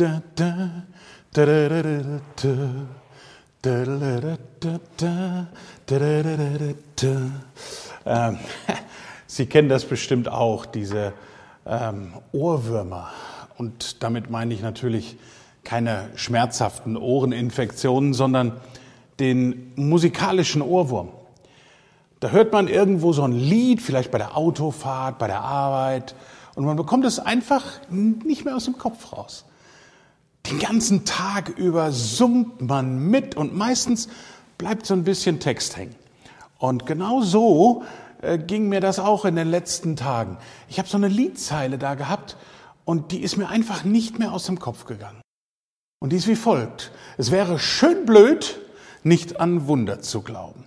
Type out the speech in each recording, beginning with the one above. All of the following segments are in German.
da, da, da, da, da, da, da. Ähm, Sie kennen das bestimmt auch, diese Ohrwürmer. Und damit meine ich natürlich keine schmerzhaften Ohreninfektionen, sondern den musikalischen Ohrwurm. Da hört man irgendwo so ein Lied, vielleicht bei der Autofahrt, bei der Arbeit, und man bekommt es einfach nicht mehr aus dem Kopf raus. Den ganzen Tag über summt man mit und meistens bleibt so ein bisschen Text hängen. Und genau so äh, ging mir das auch in den letzten Tagen. Ich habe so eine Liedzeile da gehabt und die ist mir einfach nicht mehr aus dem Kopf gegangen. Und die ist wie folgt. Es wäre schön blöd, nicht an Wunder zu glauben.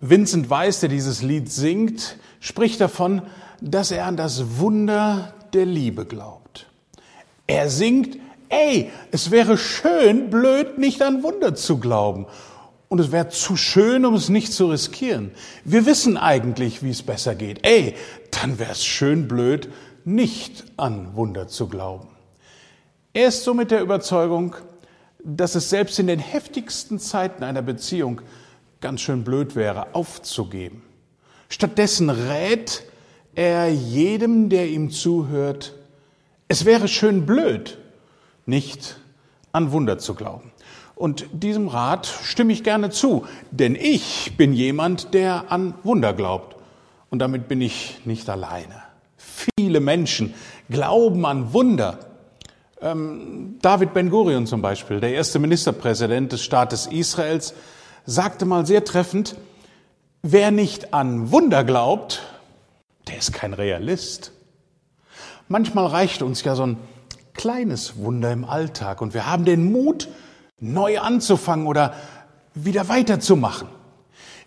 Vincent Weiss, der dieses Lied singt, spricht davon, dass er an das Wunder der Liebe glaubt. Er singt, ey, es wäre schön blöd, nicht an Wunder zu glauben. Und es wäre zu schön, um es nicht zu riskieren. Wir wissen eigentlich, wie es besser geht. Ey, dann wäre es schön blöd, nicht an Wunder zu glauben. Er ist so mit der Überzeugung, dass es selbst in den heftigsten Zeiten einer Beziehung ganz schön blöd wäre, aufzugeben. Stattdessen rät er jedem, der ihm zuhört, es wäre schön blöd, nicht an Wunder zu glauben. Und diesem Rat stimme ich gerne zu, denn ich bin jemand, der an Wunder glaubt. Und damit bin ich nicht alleine. Viele Menschen glauben an Wunder. Ähm, David Ben-Gurion zum Beispiel, der erste Ministerpräsident des Staates Israels, sagte mal sehr treffend, wer nicht an Wunder glaubt, der ist kein Realist. Manchmal reicht uns ja so ein kleines Wunder im Alltag und wir haben den Mut, neu anzufangen oder wieder weiterzumachen.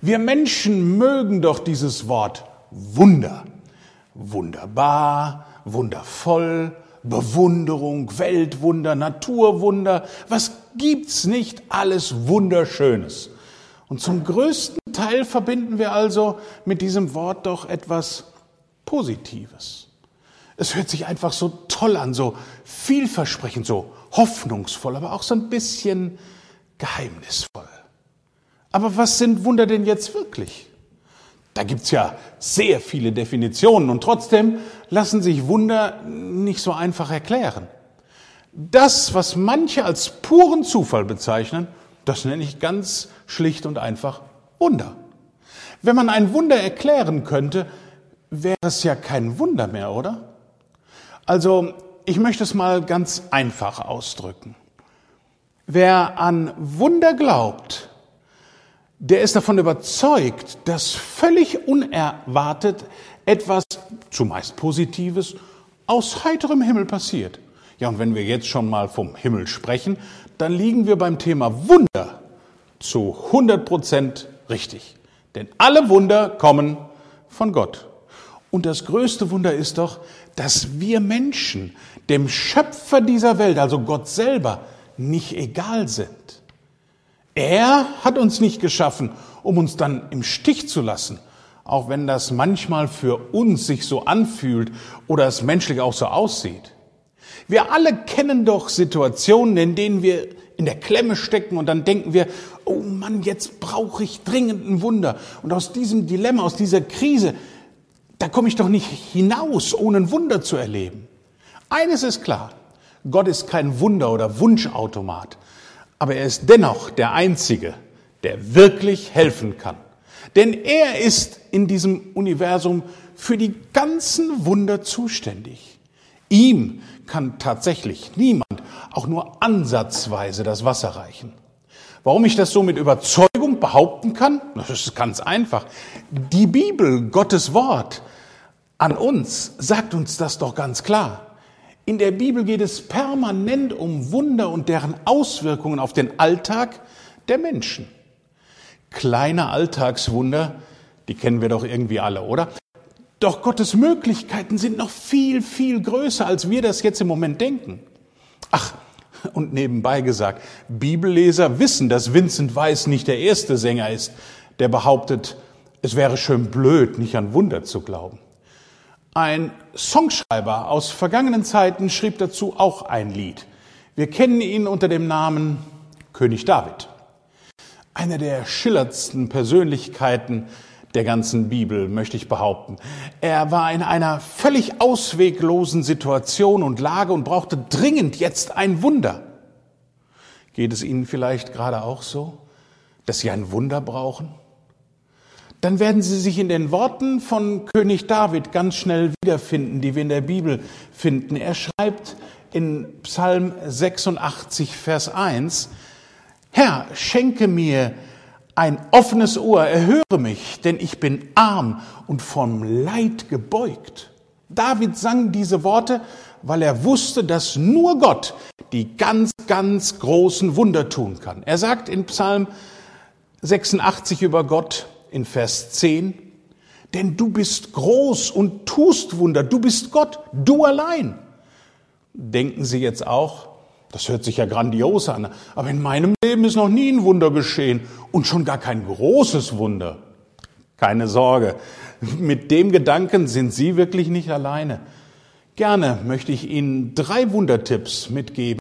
Wir Menschen mögen doch dieses Wort Wunder. Wunderbar, wundervoll, Bewunderung, Weltwunder, Naturwunder. Was gibt's nicht alles Wunderschönes? Und zum größten Teil verbinden wir also mit diesem Wort doch etwas Positives. Es hört sich einfach so toll an, so vielversprechend, so hoffnungsvoll, aber auch so ein bisschen geheimnisvoll. Aber was sind Wunder denn jetzt wirklich? Da gibt's ja sehr viele Definitionen und trotzdem lassen sich Wunder nicht so einfach erklären. Das, was manche als puren Zufall bezeichnen, das nenne ich ganz schlicht und einfach Wunder. Wenn man ein Wunder erklären könnte, wäre es ja kein Wunder mehr, oder? Also, ich möchte es mal ganz einfach ausdrücken. Wer an Wunder glaubt, der ist davon überzeugt, dass völlig unerwartet etwas, zumeist Positives, aus heiterem Himmel passiert. Ja, und wenn wir jetzt schon mal vom Himmel sprechen, dann liegen wir beim Thema Wunder zu 100 Prozent richtig. Denn alle Wunder kommen von Gott. Und das größte Wunder ist doch, dass wir Menschen dem Schöpfer dieser Welt, also Gott selber, nicht egal sind. Er hat uns nicht geschaffen, um uns dann im Stich zu lassen, auch wenn das manchmal für uns sich so anfühlt oder es menschlich auch so aussieht. Wir alle kennen doch Situationen, in denen wir in der Klemme stecken und dann denken wir, oh Mann, jetzt brauche ich dringend ein Wunder. Und aus diesem Dilemma, aus dieser Krise, da komme ich doch nicht hinaus, ohne ein Wunder zu erleben. Eines ist klar, Gott ist kein Wunder- oder Wunschautomat, aber er ist dennoch der Einzige, der wirklich helfen kann. Denn er ist in diesem Universum für die ganzen Wunder zuständig. Ihm kann tatsächlich niemand auch nur ansatzweise das Wasser reichen. Warum ich das so mit Überzeugung behaupten kann? Das ist ganz einfach. Die Bibel, Gottes Wort, an uns sagt uns das doch ganz klar. In der Bibel geht es permanent um Wunder und deren Auswirkungen auf den Alltag der Menschen. Kleine Alltagswunder, die kennen wir doch irgendwie alle, oder? Doch Gottes Möglichkeiten sind noch viel, viel größer, als wir das jetzt im Moment denken. Ach, und nebenbei gesagt, Bibelleser wissen, dass Vincent Weiss nicht der erste Sänger ist, der behauptet, es wäre schön blöd, nicht an Wunder zu glauben. Ein Songschreiber aus vergangenen Zeiten schrieb dazu auch ein Lied. Wir kennen ihn unter dem Namen König David. Einer der schillerndsten Persönlichkeiten der ganzen Bibel, möchte ich behaupten. Er war in einer völlig ausweglosen Situation und Lage und brauchte dringend jetzt ein Wunder. Geht es Ihnen vielleicht gerade auch so, dass Sie ein Wunder brauchen? Dann werden Sie sich in den Worten von König David ganz schnell wiederfinden, die wir in der Bibel finden. Er schreibt in Psalm 86, Vers 1, Herr, schenke mir ein offenes Ohr, erhöre mich, denn ich bin arm und vom Leid gebeugt. David sang diese Worte, weil er wusste, dass nur Gott die ganz, ganz großen Wunder tun kann. Er sagt in Psalm 86 über Gott in Vers 10, denn du bist groß und tust Wunder, du bist Gott, du allein. Denken Sie jetzt auch, das hört sich ja grandios an, aber in meinem Leben ist noch nie ein Wunder geschehen und schon gar kein großes Wunder. Keine Sorge, mit dem Gedanken sind Sie wirklich nicht alleine. Gerne möchte ich Ihnen drei Wundertipps mitgeben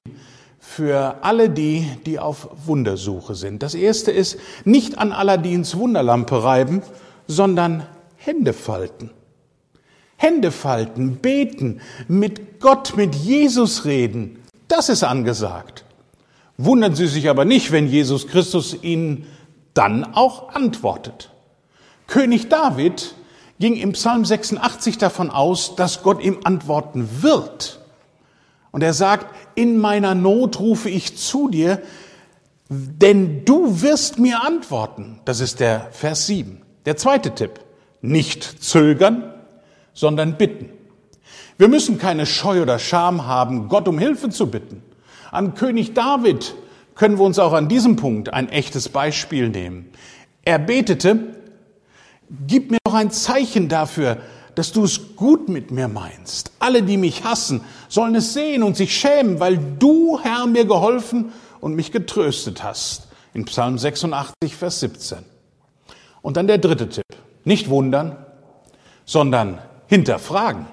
für alle die, die auf Wundersuche sind. Das erste ist, nicht an Aladins Wunderlampe reiben, sondern Hände falten. Hände falten, beten, mit Gott, mit Jesus reden, das ist angesagt. Wundern Sie sich aber nicht, wenn Jesus Christus Ihnen dann auch antwortet. König David ging im Psalm 86 davon aus, dass Gott ihm antworten wird. Und er sagt, in meiner Not rufe ich zu dir, denn du wirst mir antworten. Das ist der Vers 7. Der zweite Tipp. Nicht zögern, sondern bitten. Wir müssen keine Scheu oder Scham haben, Gott um Hilfe zu bitten. An König David können wir uns auch an diesem Punkt ein echtes Beispiel nehmen. Er betete, gib mir noch ein Zeichen dafür, dass du es gut mit mir meinst. Alle, die mich hassen, sollen es sehen und sich schämen, weil du, Herr, mir geholfen und mich getröstet hast. In Psalm 86, Vers 17. Und dann der dritte Tipp. Nicht wundern, sondern hinterfragen.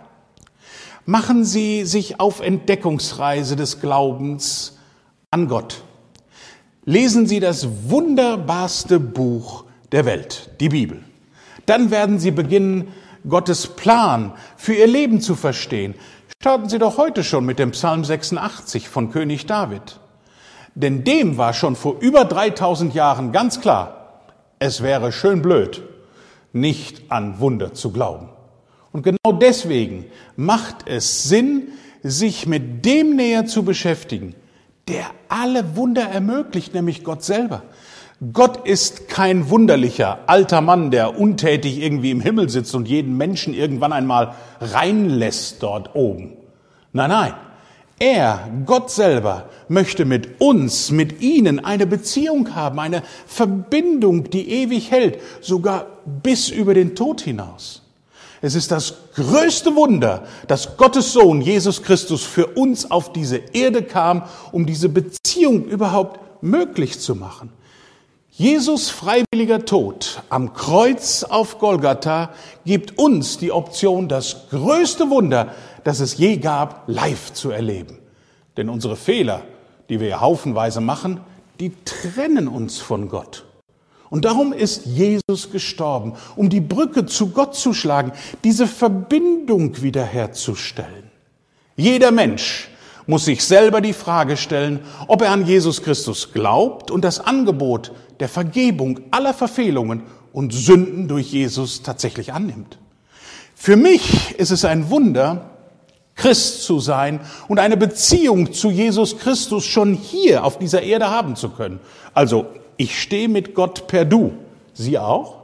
Machen Sie sich auf Entdeckungsreise des Glaubens an Gott. Lesen Sie das wunderbarste Buch der Welt, die Bibel. Dann werden Sie beginnen, Gottes Plan für Ihr Leben zu verstehen. Starten Sie doch heute schon mit dem Psalm 86 von König David. Denn dem war schon vor über 3000 Jahren ganz klar, es wäre schön blöd, nicht an Wunder zu glauben. Und genau deswegen macht es Sinn, sich mit dem näher zu beschäftigen, der alle Wunder ermöglicht, nämlich Gott selber. Gott ist kein wunderlicher alter Mann, der untätig irgendwie im Himmel sitzt und jeden Menschen irgendwann einmal reinlässt dort oben. Nein, nein. Er, Gott selber, möchte mit uns, mit Ihnen eine Beziehung haben, eine Verbindung, die ewig hält, sogar bis über den Tod hinaus. Es ist das größte Wunder, dass Gottes Sohn Jesus Christus für uns auf diese Erde kam, um diese Beziehung überhaupt möglich zu machen. Jesus freiwilliger Tod am Kreuz auf Golgatha gibt uns die Option, das größte Wunder, das es je gab, live zu erleben. Denn unsere Fehler, die wir haufenweise machen, die trennen uns von Gott. Und darum ist Jesus gestorben, um die Brücke zu Gott zu schlagen, diese Verbindung wiederherzustellen. Jeder Mensch muss sich selber die Frage stellen, ob er an Jesus Christus glaubt und das Angebot der Vergebung aller Verfehlungen und Sünden durch Jesus tatsächlich annimmt. Für mich ist es ein Wunder, Christ zu sein und eine Beziehung zu Jesus Christus schon hier auf dieser Erde haben zu können. Also ich stehe mit Gott per Du. Sie auch?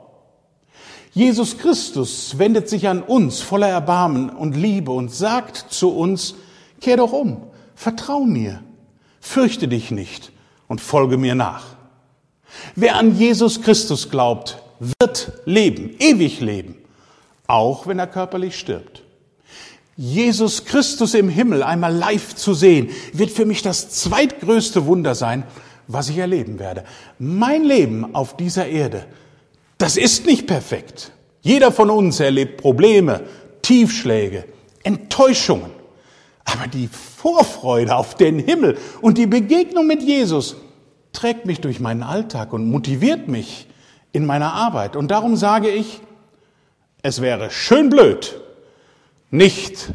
Jesus Christus wendet sich an uns voller Erbarmen und Liebe und sagt zu uns, kehr doch um, vertrau mir, fürchte dich nicht und folge mir nach. Wer an Jesus Christus glaubt, wird leben, ewig leben, auch wenn er körperlich stirbt. Jesus Christus im Himmel einmal live zu sehen, wird für mich das zweitgrößte Wunder sein, was ich erleben werde. Mein Leben auf dieser Erde, das ist nicht perfekt. Jeder von uns erlebt Probleme, Tiefschläge, Enttäuschungen. Aber die Vorfreude auf den Himmel und die Begegnung mit Jesus trägt mich durch meinen Alltag und motiviert mich in meiner Arbeit. Und darum sage ich, es wäre schön blöd, nicht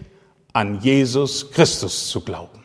an Jesus Christus zu glauben.